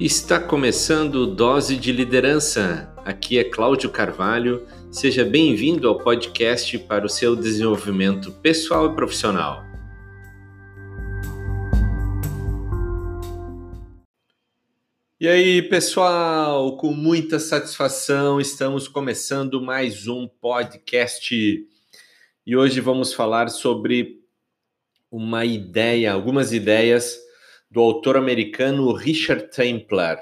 Está começando Dose de Liderança. Aqui é Cláudio Carvalho. Seja bem-vindo ao podcast para o seu desenvolvimento pessoal e profissional. E aí, pessoal, com muita satisfação, estamos começando mais um podcast. E hoje vamos falar sobre uma ideia, algumas ideias do autor americano Richard Templar.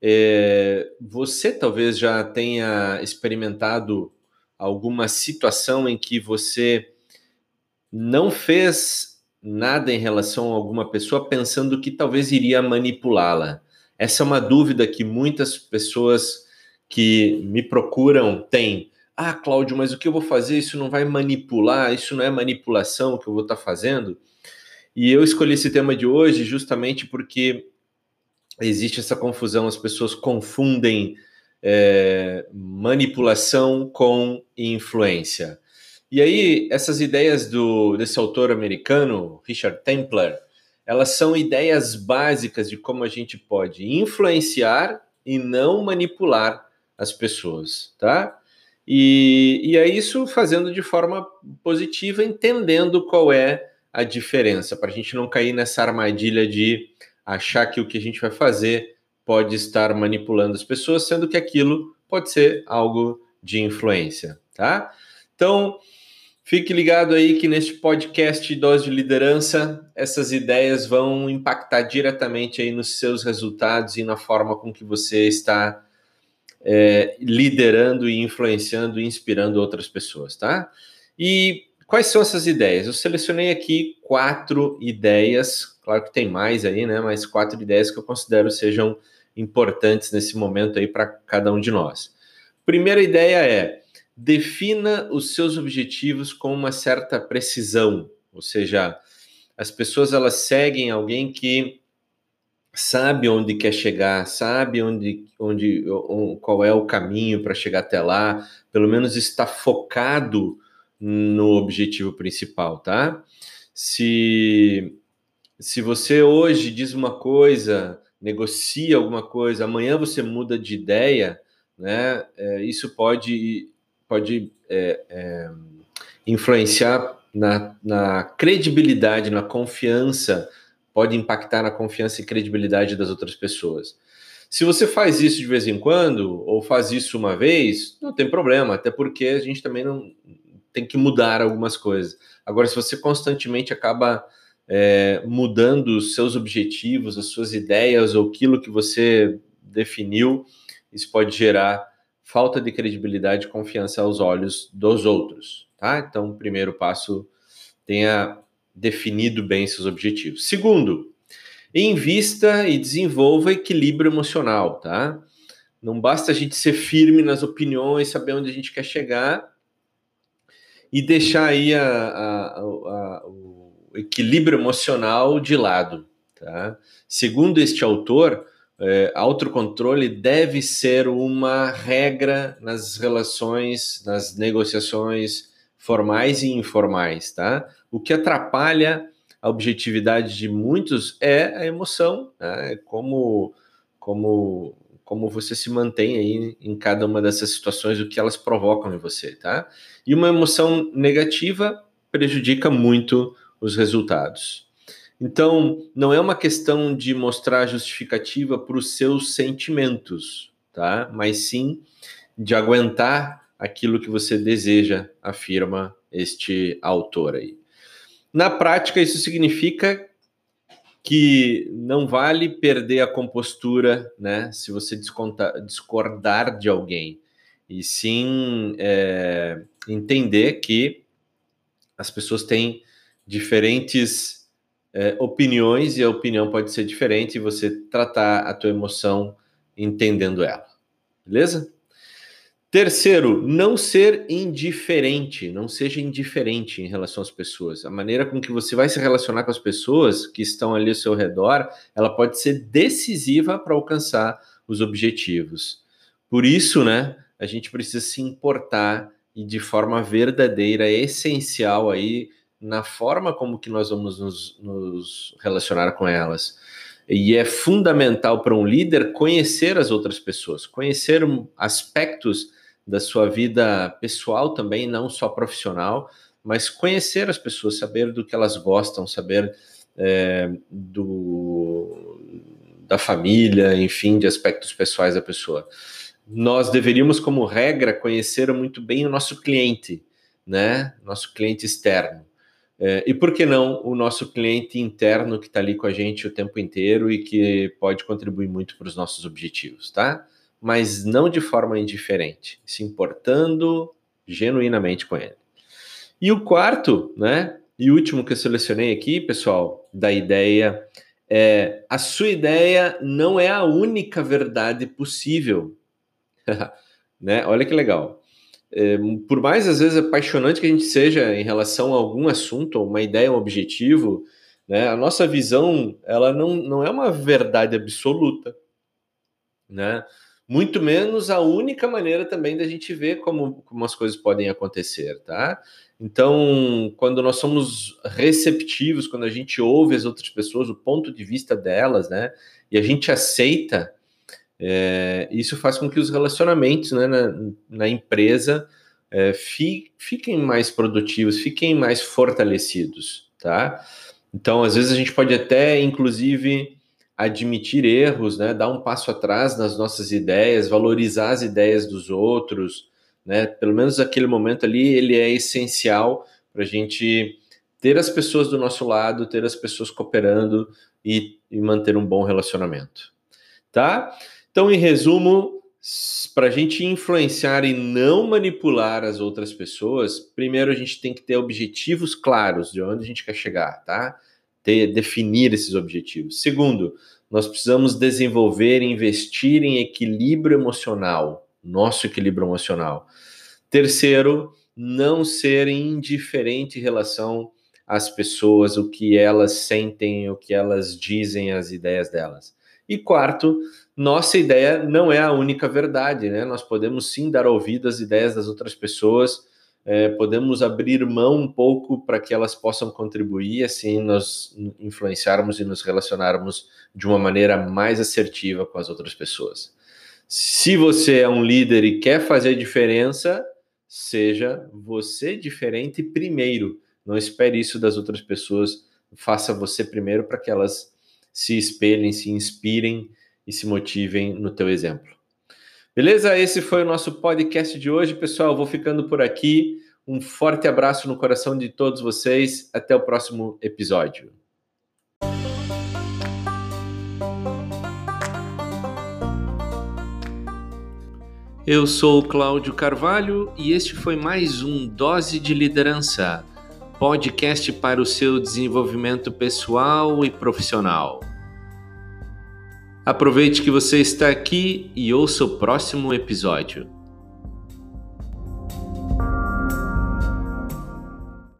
É, você talvez já tenha experimentado alguma situação em que você não fez nada em relação a alguma pessoa pensando que talvez iria manipulá-la. Essa é uma dúvida que muitas pessoas que me procuram têm. Ah, Cláudio, mas o que eu vou fazer? Isso não vai manipular? Isso não é manipulação que eu vou estar fazendo? E eu escolhi esse tema de hoje justamente porque existe essa confusão, as pessoas confundem é, manipulação com influência. E aí, essas ideias do, desse autor americano, Richard Templar, elas são ideias básicas de como a gente pode influenciar e não manipular as pessoas, tá? E, e é isso fazendo de forma positiva, entendendo qual é a diferença, para a gente não cair nessa armadilha de achar que o que a gente vai fazer pode estar manipulando as pessoas, sendo que aquilo pode ser algo de influência, tá? Então, fique ligado aí que neste podcast Dose de Liderança, essas ideias vão impactar diretamente aí nos seus resultados e na forma com que você está é, liderando e influenciando e inspirando outras pessoas, tá? E Quais são essas ideias? Eu selecionei aqui quatro ideias, claro que tem mais aí, né? Mas quatro ideias que eu considero sejam importantes nesse momento aí para cada um de nós. Primeira ideia é defina os seus objetivos com uma certa precisão, ou seja, as pessoas elas seguem alguém que sabe onde quer chegar, sabe onde, onde, qual é o caminho para chegar até lá, pelo menos está focado no objetivo principal, tá? Se, se você hoje diz uma coisa, negocia alguma coisa, amanhã você muda de ideia, né? É, isso pode, pode é, é, influenciar na, na credibilidade, na confiança, pode impactar na confiança e credibilidade das outras pessoas. Se você faz isso de vez em quando, ou faz isso uma vez, não tem problema, até porque a gente também não, tem que mudar algumas coisas. Agora, se você constantemente acaba é, mudando os seus objetivos, as suas ideias ou aquilo que você definiu, isso pode gerar falta de credibilidade e confiança aos olhos dos outros, tá? Então, o primeiro passo, tenha definido bem seus objetivos. Segundo, invista e desenvolva equilíbrio emocional, tá? Não basta a gente ser firme nas opiniões, saber onde a gente quer chegar, e deixar aí a, a, a, o equilíbrio emocional de lado. Tá? Segundo este autor, é, autocontrole deve ser uma regra nas relações, nas negociações formais e informais. Tá? O que atrapalha a objetividade de muitos é a emoção, né? como, como como você se mantém aí em cada uma dessas situações, o que elas provocam em você, tá? E uma emoção negativa prejudica muito os resultados. Então, não é uma questão de mostrar justificativa para os seus sentimentos, tá? Mas sim de aguentar aquilo que você deseja, afirma este autor aí. Na prática, isso significa que não vale perder a compostura, né? Se você discordar de alguém, e sim é, entender que as pessoas têm diferentes é, opiniões e a opinião pode ser diferente e você tratar a tua emoção entendendo ela, beleza? Terceiro, não ser indiferente, não seja indiferente em relação às pessoas. A maneira com que você vai se relacionar com as pessoas que estão ali ao seu redor, ela pode ser decisiva para alcançar os objetivos. Por isso, né, a gente precisa se importar e de forma verdadeira, essencial aí na forma como que nós vamos nos, nos relacionar com elas. E é fundamental para um líder conhecer as outras pessoas, conhecer aspectos da sua vida pessoal também, não só profissional, mas conhecer as pessoas, saber do que elas gostam, saber é, do, da família, enfim, de aspectos pessoais da pessoa. Nós deveríamos, como regra, conhecer muito bem o nosso cliente, né? Nosso cliente externo. É, e por que não o nosso cliente interno que está ali com a gente o tempo inteiro e que pode contribuir muito para os nossos objetivos, tá? Mas não de forma indiferente, se importando genuinamente com ele. E o quarto, né? E último que eu selecionei aqui, pessoal, da ideia é a sua ideia não é a única verdade possível. né? Olha que legal. É, por mais às vezes apaixonante que a gente seja em relação a algum assunto, uma ideia, um objetivo, né? A nossa visão, ela não, não é uma verdade absoluta, né? Muito menos a única maneira também da gente ver como, como as coisas podem acontecer, tá? Então, quando nós somos receptivos, quando a gente ouve as outras pessoas, o ponto de vista delas, né, e a gente aceita, é, isso faz com que os relacionamentos né, na, na empresa é, fi, fiquem mais produtivos, fiquem mais fortalecidos, tá? Então, às vezes a gente pode até, inclusive, admitir erros, né, dar um passo atrás nas nossas ideias, valorizar as ideias dos outros, né? Pelo menos aquele momento ali, ele é essencial para a gente ter as pessoas do nosso lado, ter as pessoas cooperando e, e manter um bom relacionamento, tá? Então, em resumo, para a gente influenciar e não manipular as outras pessoas, primeiro a gente tem que ter objetivos claros de onde a gente quer chegar, tá? Ter, definir esses objetivos. Segundo, nós precisamos desenvolver e investir em equilíbrio emocional, nosso equilíbrio emocional. Terceiro, não ser indiferente em relação às pessoas, o que elas sentem, o que elas dizem, as ideias delas. E quarto, nossa ideia não é a única verdade, né? Nós podemos sim dar ouvido às ideias das outras pessoas, é, podemos abrir mão um pouco para que elas possam contribuir, assim nós influenciarmos e nos relacionarmos de uma maneira mais assertiva com as outras pessoas. Se você é um líder e quer fazer diferença, seja você diferente primeiro. Não espere isso das outras pessoas. Faça você primeiro para que elas se espelhem, se inspirem e se motivem no teu exemplo. Beleza? Esse foi o nosso podcast de hoje, pessoal. Eu vou ficando por aqui. Um forte abraço no coração de todos vocês. Até o próximo episódio. Eu sou o Cláudio Carvalho e este foi mais um Dose de Liderança, podcast para o seu desenvolvimento pessoal e profissional. Aproveite que você está aqui e ouça o próximo episódio.